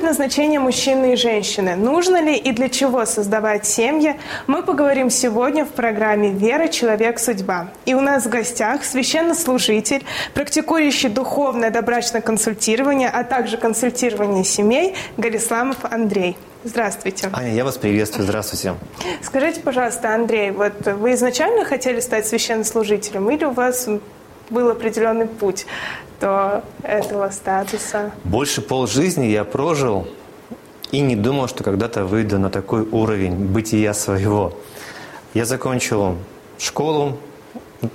Предназначение мужчины и женщины? Нужно ли и для чего создавать семьи? Мы поговорим сегодня в программе «Вера. Человек. Судьба». И у нас в гостях священнослужитель, практикующий духовное добрачное консультирование, а также консультирование семей Галисламов Андрей. Здравствуйте. Аня, я вас приветствую. Здравствуйте. Скажите, пожалуйста, Андрей, вот вы изначально хотели стать священнослужителем или у вас был определенный путь до этого статуса? Больше полжизни я прожил и не думал, что когда-то выйду на такой уровень бытия своего. Я закончил школу,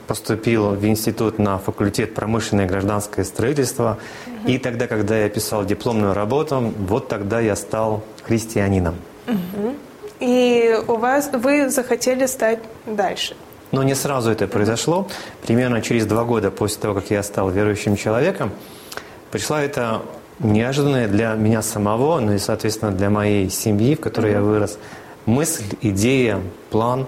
поступил в институт на факультет промышленное и гражданское строительство. Угу. И тогда, когда я писал дипломную работу, вот тогда я стал христианином. Угу. И у вас вы захотели стать дальше? Но не сразу это произошло. Примерно через два года после того, как я стал верующим человеком, пришла эта неожиданная для меня самого, ну и, соответственно, для моей семьи, в которой mm-hmm. я вырос, мысль, идея, план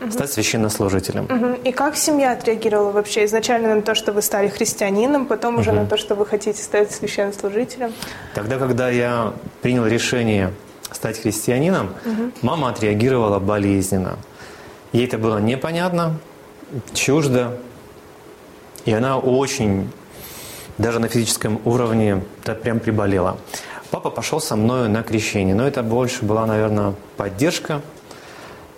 mm-hmm. стать священнослужителем. Mm-hmm. И как семья отреагировала вообще изначально на то, что вы стали христианином, потом mm-hmm. уже на то, что вы хотите стать священнослужителем? Тогда, когда я принял решение стать христианином, mm-hmm. мама отреагировала болезненно. Ей это было непонятно, чуждо, и она очень, даже на физическом уровне, да, прям приболела. Папа пошел со мной на крещение, но это больше была, наверное, поддержка,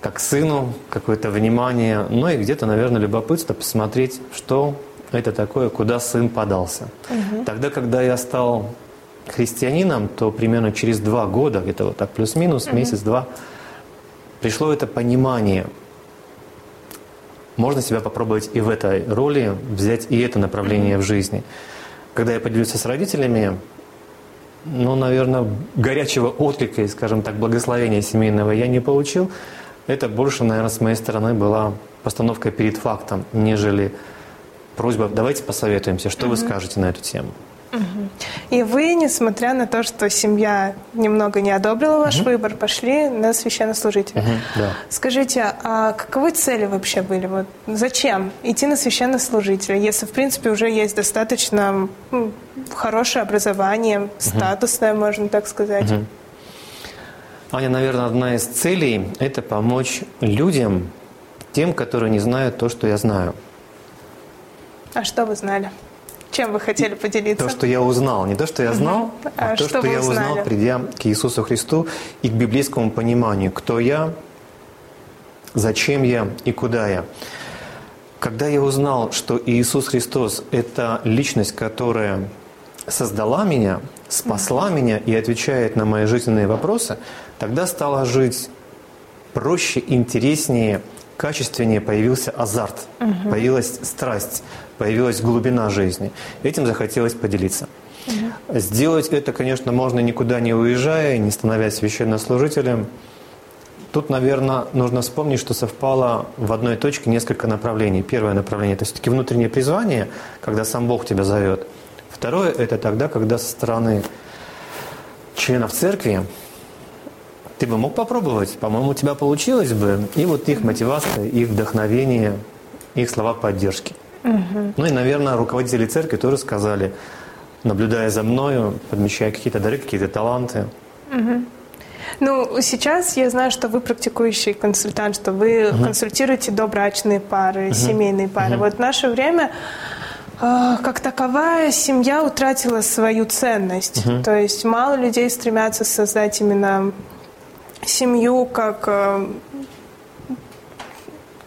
как сыну, какое-то внимание, ну и где-то, наверное, любопытство посмотреть, что это такое, куда сын подался. Угу. Тогда, когда я стал христианином, то примерно через два года, где-то вот так плюс-минус, угу. месяц-два, пришло это понимание – можно себя попробовать и в этой роли, взять и это направление в жизни. Когда я поделился с родителями, ну, наверное, горячего отклика и, скажем так, благословения семейного я не получил. Это больше, наверное, с моей стороны была постановка перед фактом, нежели просьба, давайте посоветуемся, что угу. вы скажете на эту тему. И вы, несмотря на то, что семья немного не одобрила ваш угу. выбор, пошли на священнослужителя. Угу, да. Скажите, а каковы цели вообще были? Вот зачем идти на священнослужителя, если, в принципе, уже есть достаточно ну, хорошее образование, статусное, угу. можно так сказать? Угу. Аня, наверное, одна из целей – это помочь людям, тем, которые не знают то, что я знаю. А что вы знали? Чем вы хотели поделиться? То, что я узнал. Не то, что я знал, угу. а, а то, что, что я узнал, придя к Иисусу Христу и к библейскому пониманию, кто я, зачем я и куда я. Когда я узнал, что Иисус Христос – это личность, которая создала меня, спасла меня и отвечает на мои жизненные вопросы, тогда стало жить проще, интереснее, качественнее, появился азарт, появилась страсть появилась глубина жизни. Этим захотелось поделиться. Угу. Сделать это, конечно, можно никуда не уезжая, не становясь священнослужителем. Тут, наверное, нужно вспомнить, что совпало в одной точке несколько направлений. Первое направление – это все-таки внутреннее призвание, когда сам Бог тебя зовет. Второе – это тогда, когда со стороны членов церкви ты бы мог попробовать, по-моему, у тебя получилось бы. И вот их мотивация, их вдохновение, их слова поддержки. Угу. Ну и, наверное, руководители церкви тоже сказали, наблюдая за мною, подмечая какие-то дары, какие-то таланты. Угу. Ну, сейчас я знаю, что вы практикующий консультант, что вы угу. консультируете добрачные пары, угу. семейные пары. Угу. Вот в наше время э, как таковая семья утратила свою ценность. Угу. То есть мало людей стремятся создать именно семью как э,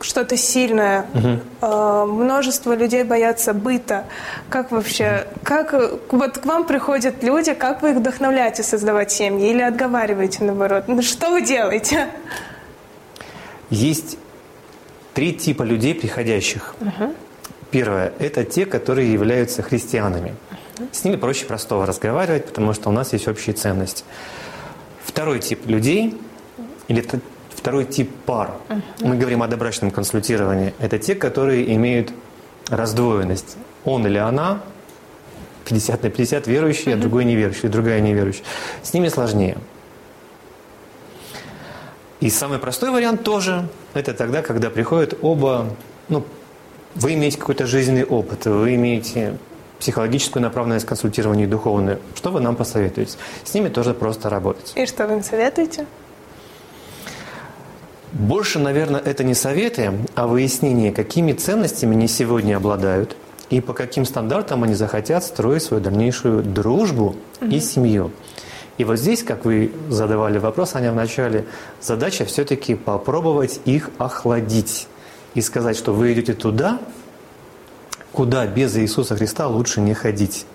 что-то сильное. Угу. Множество людей боятся быта. Как вообще, как вот к вам приходят люди, как вы их вдохновляете создавать семьи или отговариваете наоборот? Ну, что вы делаете? Есть три типа людей, приходящих. Угу. Первое – это те, которые являются христианами. С ними проще простого разговаривать, потому что у нас есть общие ценности. Второй тип людей, или Второй тип пар. Мы говорим о добрачном консультировании. Это те, которые имеют раздвоенность. Он или она 50 на 50 верующий, а другой неверующий, другая неверующая. С ними сложнее. И самый простой вариант тоже – это тогда, когда приходят оба, ну, вы имеете какой-то жизненный опыт, вы имеете психологическую направленность консультирования и духовную. Что вы нам посоветуете? С ними тоже просто работать. И что вы им советуете? Больше, наверное, это не советы, а выяснение, какими ценностями они сегодня обладают и по каким стандартам они захотят строить свою дальнейшую дружбу угу. и семью. И вот здесь, как вы задавали вопрос, Аня, в начале, задача все-таки попробовать их охладить и сказать, что вы идете туда, куда без Иисуса Христа лучше не ходить.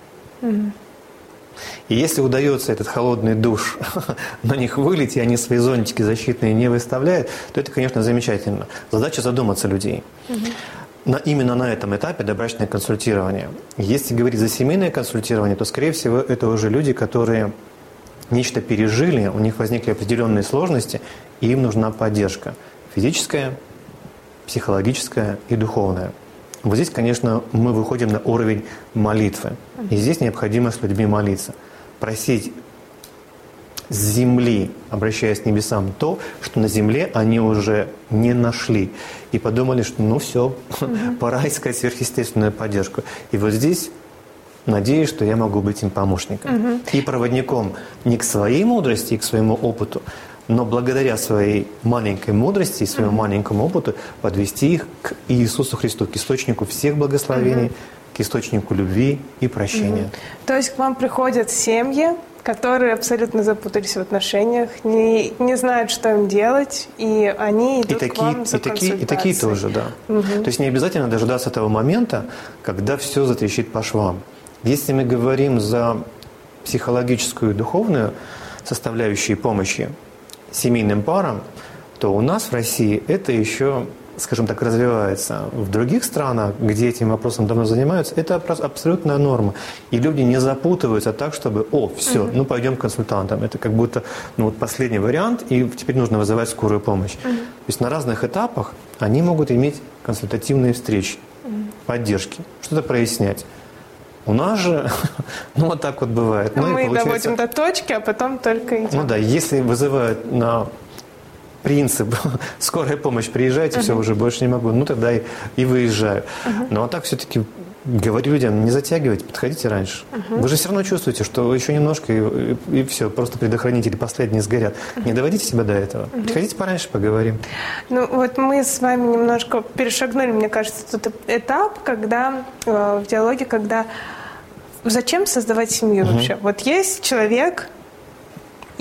И если удается этот холодный душ на них вылить, и они свои зонтики защитные не выставляют, то это, конечно, замечательно. Задача задуматься людей. На, именно на этом этапе добрачное консультирование. Если говорить за семейное консультирование, то, скорее всего, это уже люди, которые нечто пережили, у них возникли определенные сложности, и им нужна поддержка физическая, психологическая и духовная. Вот здесь, конечно, мы выходим на уровень молитвы. И здесь необходимо с людьми молиться. Просить с земли, обращаясь к небесам, то, что на земле они уже не нашли. И подумали, что ну все, пора искать сверхъестественную поддержку. И вот здесь надеюсь, что я могу быть им помощником угу. и проводником не к своей мудрости и к своему опыту, но благодаря своей маленькой мудрости и своему угу. маленькому опыту подвести их к Иисусу Христу, к источнику всех благословений, угу. к источнику любви и прощения. Угу. То есть к вам приходят семьи, которые абсолютно запутались в отношениях, не, не знают, что им делать, и они идут и такие, к вам за и такие, и такие тоже, да. Угу. То есть не обязательно дожидаться того момента, когда все затрещит по швам. Если мы говорим за психологическую и духовную составляющие помощи семейным парам, то у нас в России это еще, скажем так, развивается. В других странах, где этим вопросом давно занимаются, это абсолютная норма. И люди не запутываются так, чтобы, о, все, угу. ну пойдем к консультантам. Это как будто ну, вот последний вариант, и теперь нужно вызывать скорую помощь. Угу. То есть на разных этапах они могут иметь консультативные встречи, угу. поддержки, что-то прояснять. У нас же, ну вот так вот бывает. Ну, Мы доводим до точки, а потом только идем. Ну да, если вызывают на принцип скорая помощь, приезжайте, uh-huh. все, уже больше не могу, ну тогда и, и выезжаю. Uh-huh. Ну а так все-таки говорю людям, не затягивайте, подходите раньше. Uh-huh. Вы же все равно чувствуете, что еще немножко и, и, и все, просто предохранители последние сгорят. Uh-huh. Не доводите себя до этого. Uh-huh. Приходите пораньше, поговорим. Ну вот мы с вами немножко перешагнули, мне кажется, тот этап, когда э, в диалоге, когда зачем создавать семью uh-huh. вообще? Вот есть человек,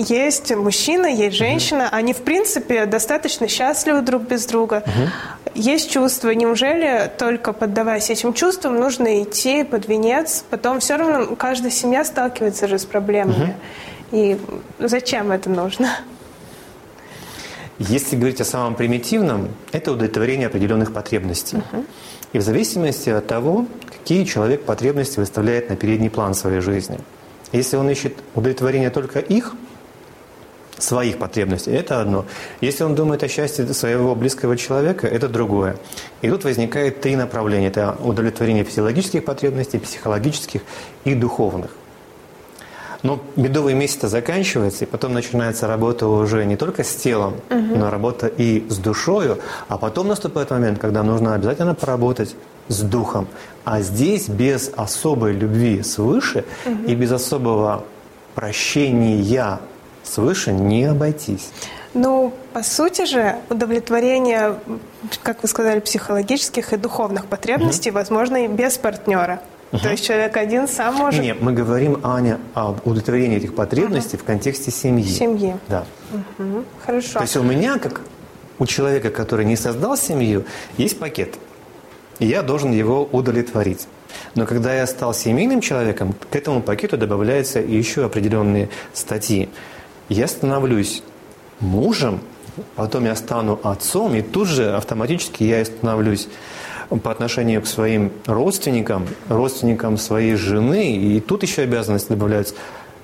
есть мужчина, есть женщина, угу. они в принципе достаточно счастливы друг без друга. Угу. Есть чувства. Неужели только поддаваясь этим чувствам нужно идти под венец? Потом все равно каждая семья сталкивается же с проблемами. Угу. И зачем это нужно? Если говорить о самом примитивном, это удовлетворение определенных потребностей. Угу. И в зависимости от того, какие человек потребности выставляет на передний план своей жизни. Если он ищет удовлетворение только их, своих потребностей, это одно. Если он думает о счастье своего близкого человека, это другое. И тут возникает три направления. Это удовлетворение физиологических потребностей, психологических и духовных. Но медовый месяц заканчивается, и потом начинается работа уже не только с телом, угу. но работа и с душою. А потом наступает момент, когда нужно обязательно поработать с духом. А здесь без особой любви свыше угу. и без особого прощения свыше не обойтись. Ну, по сути же, удовлетворение, как вы сказали, психологических и духовных потребностей угу. возможно и без партнера. Угу. То есть человек один сам может... Нет, мы говорим, Аня, об удовлетворении этих потребностей угу. в контексте семьи. Семьи. Да. Угу. Хорошо. То есть у меня, как у человека, который не создал семью, есть пакет. И я должен его удовлетворить. Но когда я стал семейным человеком, к этому пакету добавляются еще определенные статьи я становлюсь мужем, потом я стану отцом, и тут же автоматически я становлюсь по отношению к своим родственникам, родственникам своей жены, и тут еще обязанности добавляются.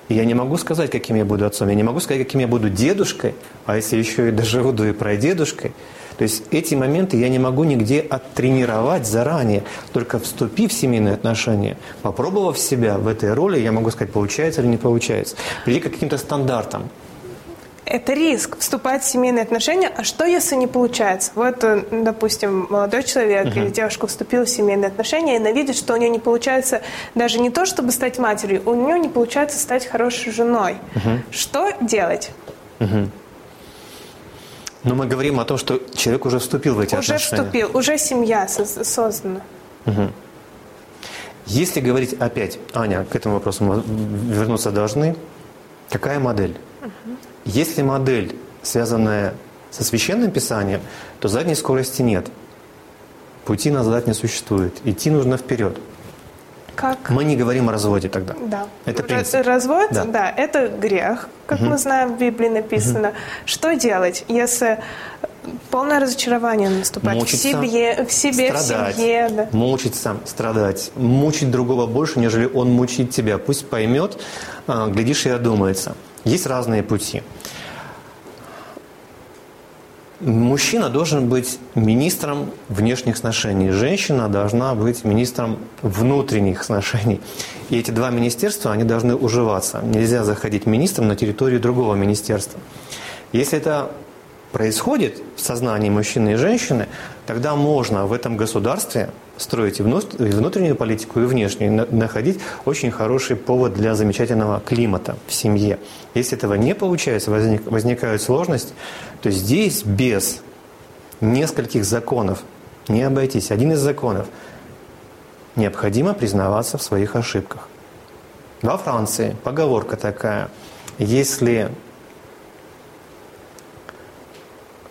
я не могу сказать, каким я буду отцом, я не могу сказать, каким я буду дедушкой, а если еще и доживу до и прадедушкой, То есть эти моменты я не могу нигде оттренировать заранее. Только вступив в семейные отношения, попробовав себя в этой роли, я могу сказать, получается или не получается. Прийти к каким-то стандартам это риск вступать в семейные отношения. А что, если не получается? Вот, э, допустим, молодой человек uh-huh. или девушка вступила в семейные отношения, и она видит, что у нее не получается даже не то, чтобы стать матерью, у нее не получается стать хорошей женой. Uh-huh. Что делать? Uh-huh. Но мы говорим о том, что человек уже вступил в эти уже отношения. Уже вступил, уже семья создана. Угу. Если говорить опять, Аня, к этому вопросу мы вернуться должны, какая модель? Угу. Если модель, связанная со священным писанием, то задней скорости нет. Пути назад не существует. Идти нужно вперед. Как? Мы не говорим о разводе тогда. Да. Это принцип. Развод, да. да, это грех, как угу. мы знаем, в Библии написано. Угу. Что делать, если полное разочарование наступает мучиться, в себе, в себе, страдать, в семье, да. мучиться, страдать, мучить другого больше, нежели он мучит тебя. Пусть поймет, а, глядишь и одумается. Есть разные пути. Мужчина должен быть министром внешних отношений, женщина должна быть министром внутренних отношений. И эти два министерства, они должны уживаться. Нельзя заходить министром на территорию другого министерства. Если это происходит в сознании мужчины и женщины, тогда можно в этом государстве строить и внутреннюю политику, и внешнюю, находить очень хороший повод для замечательного климата в семье. Если этого не получается, возник, возникают сложности, то здесь без нескольких законов не обойтись. Один из законов – необходимо признаваться в своих ошибках. Во Франции поговорка такая – если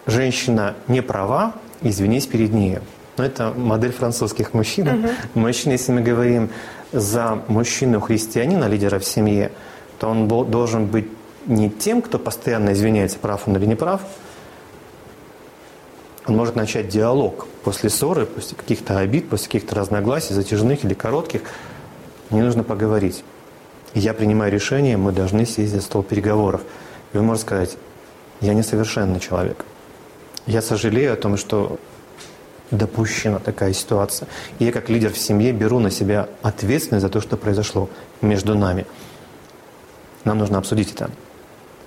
женщина не права, извинись перед ней. Но это модель французских мужчин. Угу. Мужчина, если мы говорим за мужчину-христианина, лидера в семье, то он должен быть не тем, кто постоянно извиняется, прав он или не прав. Он может начать диалог после ссоры, после каких-то обид, после каких-то разногласий, затяжных или коротких. Мне нужно поговорить. я принимаю решение, мы должны сесть за стол переговоров. И он может сказать, я несовершенный человек. Я сожалею о том, что допущена такая ситуация. Я как лидер в семье беру на себя ответственность за то, что произошло между нами. Нам нужно обсудить это.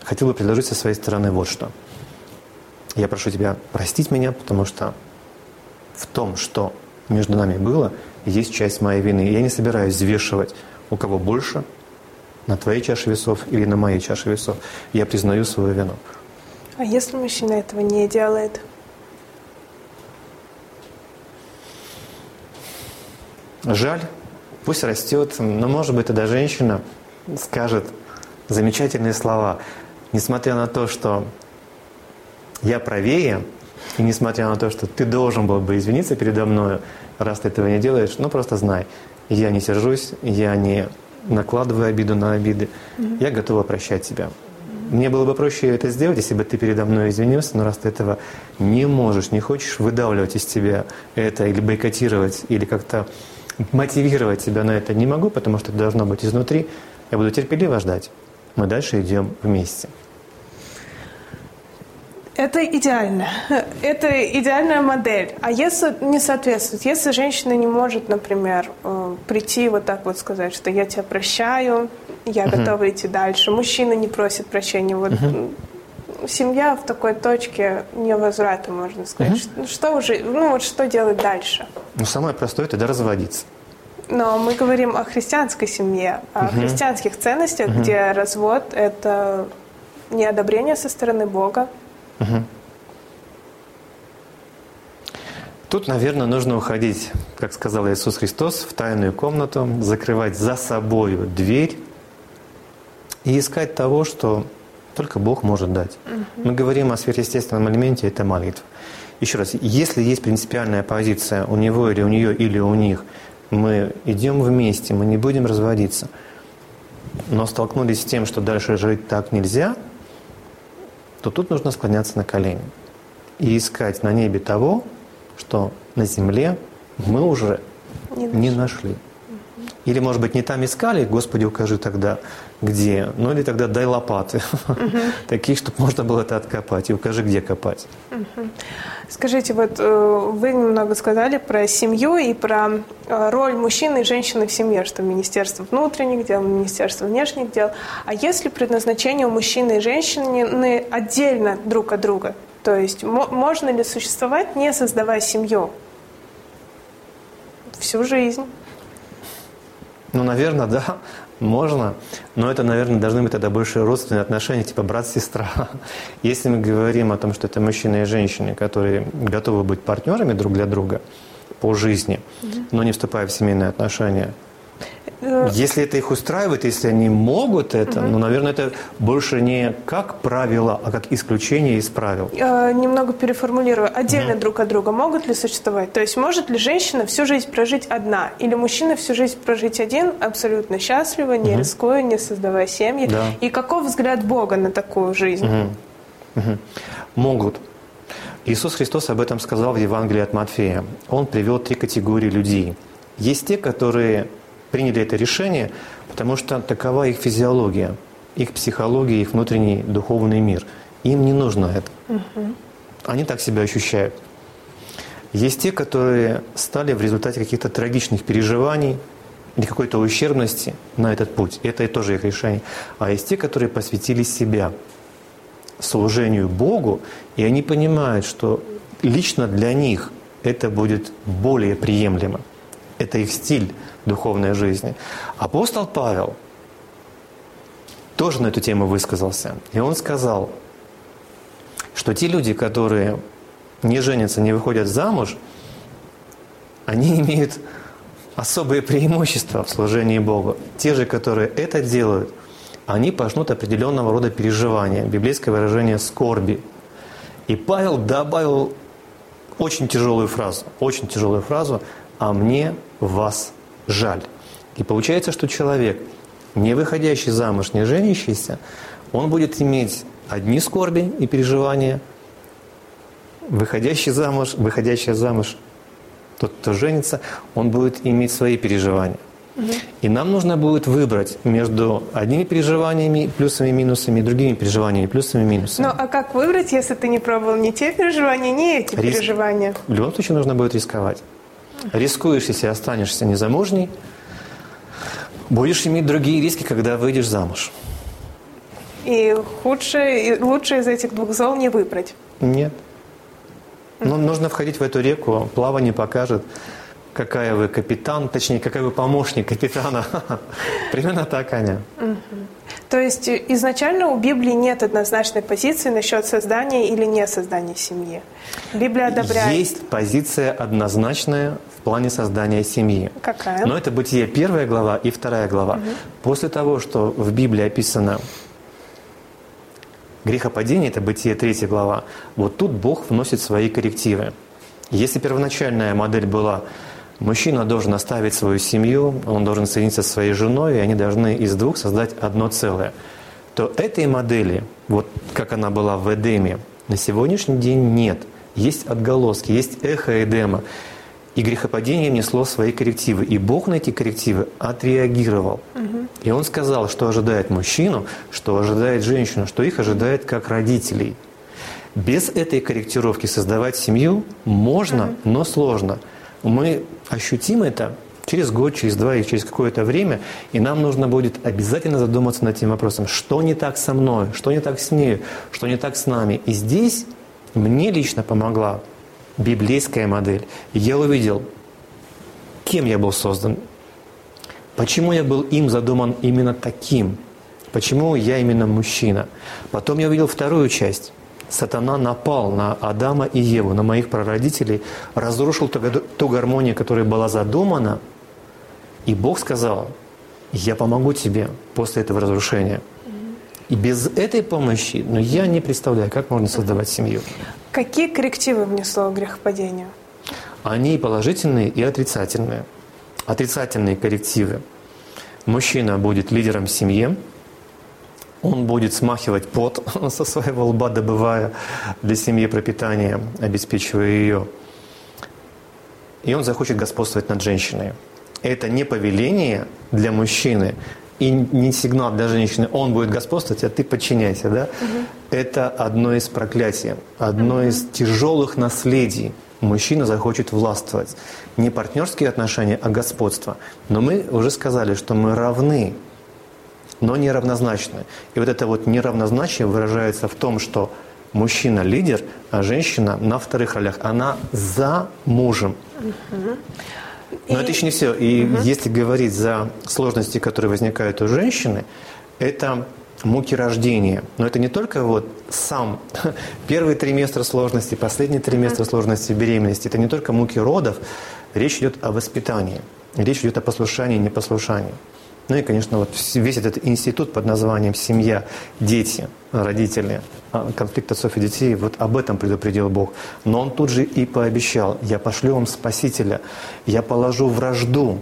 Хотел бы предложить со своей стороны вот что. Я прошу тебя простить меня, потому что в том, что между нами было, есть часть моей вины. Я не собираюсь взвешивать, у кого больше, на твоей чаше весов или на моей чаше весов. Я признаю свою вину. А если мужчина этого не делает? Жаль, пусть растет, но может быть тогда женщина скажет замечательные слова, несмотря на то, что я правее, и несмотря на то, что ты должен был бы извиниться передо мной, раз ты этого не делаешь, ну просто знай, я не сержусь, я не накладываю обиду на обиды, mm-hmm. я готова прощать тебя. Мне было бы проще это сделать, если бы ты передо мной извинился, но раз ты этого не можешь, не хочешь выдавливать из тебя это или бойкотировать, или как-то мотивировать себя на это не могу, потому что это должно быть изнутри, я буду терпеливо ждать. Мы дальше идем вместе. Это идеально. Это идеальная модель. А если не соответствует, если женщина не может, например, э, прийти вот так вот сказать, что я тебя прощаю, я uh-huh. готова идти дальше, мужчина не просит прощения, вот uh-huh. Семья в такой точке невозврата, можно сказать. Uh-huh. Что, уже, ну вот что делать дальше? Ну самое простое это разводиться. Но мы говорим о христианской семье, о uh-huh. христианских ценностях, uh-huh. где развод это неодобрение со стороны Бога, Угу. Тут, наверное, нужно уходить, как сказал Иисус Христос, в тайную комнату, закрывать за собой дверь и искать того, что только Бог может дать. Угу. Мы говорим о сверхъестественном элементе, это молитва. Еще раз, если есть принципиальная позиция у него или у нее или у них, мы идем вместе, мы не будем разводиться. Но столкнулись с тем, что дальше жить так нельзя – то тут нужно склоняться на колени и искать на небе того, что на земле мы уже не нашли. Не нашли. Или, может быть, не там искали, Господи, укажи тогда, где. Ну или тогда дай лопаты. Такие, чтобы можно было это откопать. И укажи, где копать. Скажите, вот э, вы немного сказали про семью и про э, роль мужчины и женщины в семье, что Министерство внутренних дел, Министерство внешних дел. А если предназначение у мужчины и женщины отдельно друг от друга? То есть можно ли существовать, не создавая семью? Всю жизнь. Ну, наверное, да, можно, но это, наверное, должны быть тогда больше родственные отношения, типа брат-сестра. Если мы говорим о том, что это мужчина и женщина, которые готовы быть партнерами друг для друга по жизни, но не вступая в семейные отношения – если это их устраивает, если они могут это, угу. ну, наверное, это больше не как правило, а как исключение из правил. Э, немного переформулирую. Отдельно угу. друг от друга могут ли существовать? То есть может ли женщина всю жизнь прожить одна? Или мужчина всю жизнь прожить один, абсолютно счастливо, не угу. рискуя, не создавая семьи? Да. И каков взгляд Бога на такую жизнь? Угу. Угу. Могут. Иисус Христос об этом сказал в Евангелии от Матфея. Он привел три категории людей. Есть те, которые приняли это решение, потому что такова их физиология, их психология, их внутренний духовный мир. Им не нужно это. Угу. Они так себя ощущают. Есть те, которые стали в результате каких-то трагичных переживаний или какой-то ущербности на этот путь. Это и тоже их решение. А есть те, которые посвятили себя служению Богу, и они понимают, что лично для них это будет более приемлемо. Это их стиль духовной жизни. Апостол Павел тоже на эту тему высказался. И он сказал, что те люди, которые не женятся, не выходят замуж, они имеют особые преимущества в служении Богу. Те же, которые это делают, они пожнут определенного рода переживания, библейское выражение «скорби». И Павел добавил очень тяжелую фразу, очень тяжелую фразу «а мне вас жаль. И получается, что человек, не выходящий замуж, не женящийся, он будет иметь одни скорби и переживания, выходящий замуж, выходящий замуж, тот, кто женится, он будет иметь свои переживания. И нам нужно будет выбрать между одними переживаниями, плюсами, минусами, и другими переживаниями, плюсами, минусами. Ну, а как выбрать, если ты не пробовал ни те переживания, ни эти Риск... переживания? В любом случае нужно будет рисковать. Рискуешь, если останешься незамужней, будешь иметь другие риски, когда выйдешь замуж. И худшее, и лучше из этих двух зол не выбрать? Нет. Но ну, нужно входить в эту реку, плавание покажет, какая вы капитан, точнее, какой вы помощник капитана. Примерно так, Аня. То есть изначально у Библии нет однозначной позиции насчет создания или не создания семьи. Библия одобряет. Есть позиция однозначная в плане создания семьи. Какая? Но это Бытие первая глава и вторая глава. Угу. После того, что в Библии описано грехопадение, это Бытие третья глава, вот тут Бог вносит свои коррективы. Если первоначальная модель была Мужчина должен оставить свою семью, он должен соединиться со своей женой, и они должны из двух создать одно целое. То этой модели, вот как она была в Эдеме, на сегодняшний день нет. Есть отголоски, есть эхо Эдема. И грехопадение внесло свои коррективы. И Бог на эти коррективы отреагировал. Угу. И Он сказал, что ожидает мужчину, что ожидает женщину, что их ожидает как родителей. Без этой корректировки создавать семью можно, угу. но сложно мы ощутим это через год, через два и через какое-то время, и нам нужно будет обязательно задуматься над этим вопросом, что не так со мной, что не так с ней, что не так с нами. И здесь мне лично помогла библейская модель. я увидел, кем я был создан, почему я был им задуман именно таким, почему я именно мужчина. Потом я увидел вторую часть сатана напал на Адама и Еву, на моих прародителей, разрушил ту гармонию, которая была задумана, и Бог сказал, я помогу тебе после этого разрушения. И без этой помощи, ну, я не представляю, как можно создавать семью. Какие коррективы внесло грехопадение? Они и положительные, и отрицательные. Отрицательные коррективы. Мужчина будет лидером семьи, он будет смахивать пот со своего лба, добывая для семьи пропитание, обеспечивая ее. И он захочет господствовать над женщиной. это не повеление для мужчины и не сигнал для женщины, он будет господствовать, а ты подчиняйся, да? Угу. Это одно из проклятий, одно угу. из тяжелых наследий. Мужчина захочет властвовать. Не партнерские отношения, а господство. Но мы уже сказали, что мы равны, но не равнозначны. И вот это вот неравнозначие выражается в том, что мужчина лидер, а женщина на вторых ролях. Она за мужем. Угу. Но и... это еще не все. И угу. если говорить за сложности, которые возникают у женщины, это муки рождения. Но это не только вот сам первый триместр сложности, последний триместр угу. сложности беременности. Это не только муки родов. Речь идет о воспитании. Речь идет о послушании и непослушании. Ну и, конечно, вот весь этот институт под названием «семья», «дети», «родители», а, конфликт отцов и детей, вот об этом предупредил Бог. Но Он тут же и пообещал, «Я пошлю вам Спасителя, я положу вражду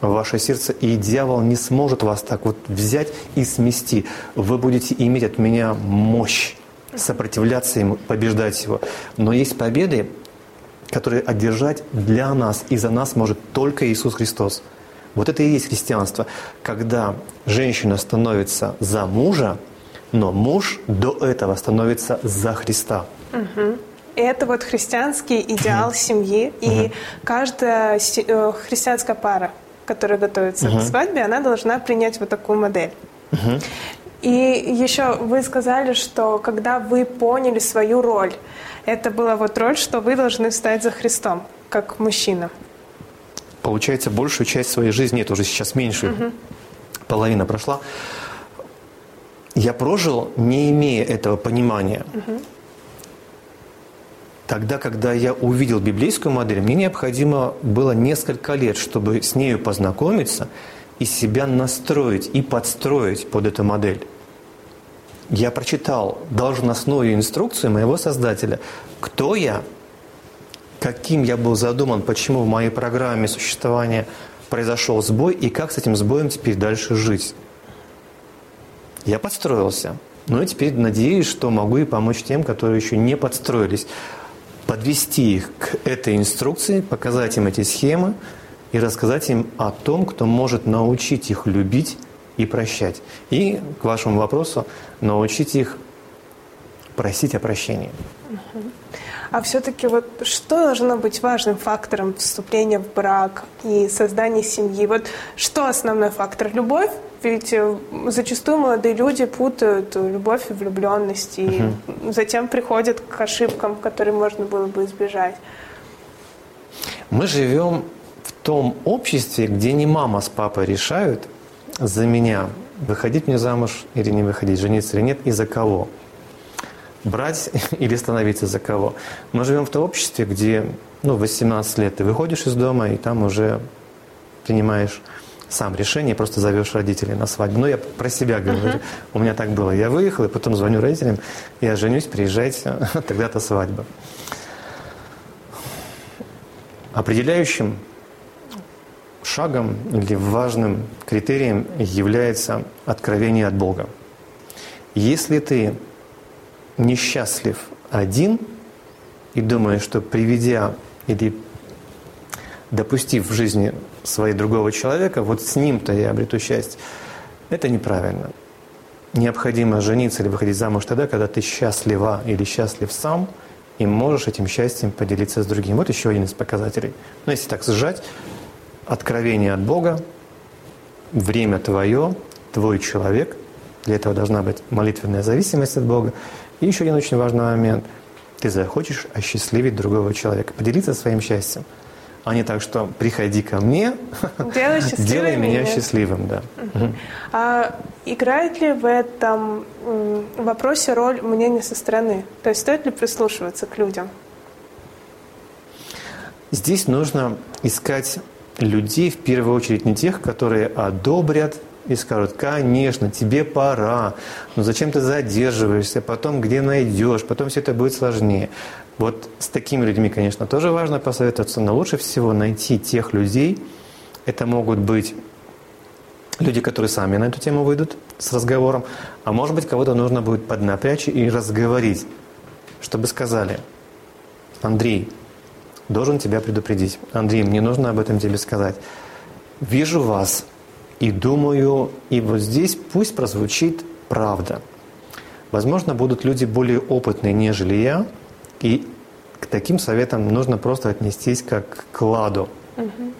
в ваше сердце, и дьявол не сможет вас так вот взять и смести. Вы будете иметь от меня мощь, сопротивляться ему, побеждать его. Но есть победы, которые одержать для нас и за нас может только Иисус Христос – вот это и есть христианство, когда женщина становится за мужа, но муж до этого становится за Христа. Угу. Это вот христианский идеал семьи, и каждая э, христианская пара, которая готовится к свадьбе, она должна принять вот такую модель. И еще вы сказали, что когда вы поняли свою роль, это была вот роль, что вы должны стать за Христом, как мужчина получается, большую часть своей жизни, это уже сейчас меньше, угу. половина прошла, я прожил, не имея этого понимания. Угу. Тогда, когда я увидел библейскую модель, мне необходимо было несколько лет, чтобы с нею познакомиться и себя настроить и подстроить под эту модель. Я прочитал должностную инструкцию моего создателя, кто я, каким я был задуман, почему в моей программе существования произошел сбой и как с этим сбоем теперь дальше жить. Я подстроился. Ну и теперь надеюсь, что могу и помочь тем, которые еще не подстроились. Подвести их к этой инструкции, показать им эти схемы и рассказать им о том, кто может научить их любить и прощать. И к вашему вопросу, научить их просить о прощении. А все-таки вот что должно быть важным фактором вступления в брак и создания семьи? Вот что основной фактор? Любовь? Ведь э, зачастую молодые люди путают любовь и влюбленность, и угу. затем приходят к ошибкам, которые можно было бы избежать. Мы живем в том обществе, где не мама с папой решают за меня, выходить мне замуж или не выходить, жениться или нет, и за кого брать или становиться за кого. Мы живем в том обществе, где ну, 18 лет ты выходишь из дома, и там уже принимаешь сам решение, просто зовешь родителей на свадьбу. Ну, я про себя говорю. Uh-huh. У меня так было. Я выехал, и потом звоню родителям, я женюсь, приезжайте, тогда-то свадьба. Определяющим шагом или важным критерием является откровение от Бога. Если ты несчастлив один и думая, что приведя или допустив в жизни своей другого человека, вот с ним-то я обрету счастье, это неправильно. Необходимо жениться или выходить замуж тогда, когда ты счастлива или счастлив сам, и можешь этим счастьем поделиться с другим. Вот еще один из показателей. Но если так сжать, откровение от Бога, время твое, твой человек, для этого должна быть молитвенная зависимость от Бога, и еще один очень важный момент. Ты захочешь осчастливить другого человека, поделиться своим счастьем. А не так, что приходи ко мне, делай, делай меня счастливым. Да. Угу. А играет ли в этом вопросе роль мнения со стороны? То есть стоит ли прислушиваться к людям? Здесь нужно искать людей, в первую очередь не тех, которые одобрят и скажут, конечно, тебе пора, но зачем ты задерживаешься, потом где найдешь, потом все это будет сложнее. Вот с такими людьми, конечно, тоже важно посоветоваться, но лучше всего найти тех людей, это могут быть люди, которые сами на эту тему выйдут с разговором, а может быть, кого-то нужно будет поднапрячь и разговорить, чтобы сказали, Андрей, должен тебя предупредить. Андрей, мне нужно об этом тебе сказать. вижу вас и думаю, и вот здесь пусть прозвучит правда. Возможно, будут люди более опытные, нежели я, и к таким советам нужно просто отнестись как к кладу. Угу.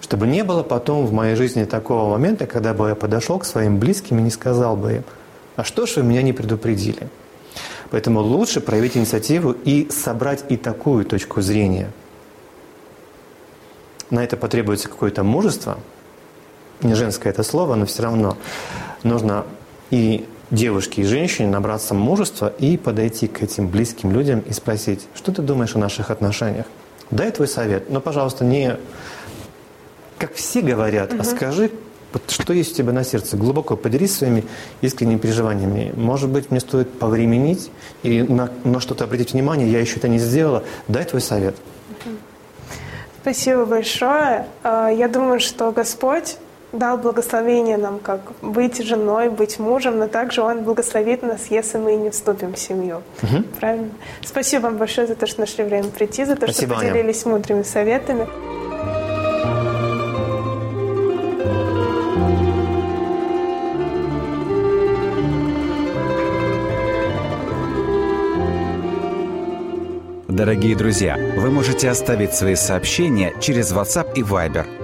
Чтобы не было потом в моей жизни такого момента, когда бы я подошел к своим близким и не сказал бы им, а что ж вы меня не предупредили? Поэтому лучше проявить инициативу и собрать и такую точку зрения. На это потребуется какое-то мужество, не женское это слово, но все равно нужно и девушке, и женщине набраться мужества и подойти к этим близким людям и спросить, что ты думаешь о наших отношениях? Дай твой совет, но, пожалуйста, не как все говорят, угу. а скажи, что есть у тебя на сердце. Глубоко поделись своими искренними переживаниями. Может быть, мне стоит повременить и на, на что-то обратить внимание, я еще это не сделала. Дай твой совет. Спасибо большое. А, я думаю, что Господь дал благословение нам, как быть женой, быть мужем, но также Он благословит нас, если мы не вступим в семью. Угу. Правильно? Спасибо вам большое за то, что нашли время прийти, за то, Спасибо, что поделились Аня. мудрыми советами. Дорогие друзья, вы можете оставить свои сообщения через WhatsApp и Viber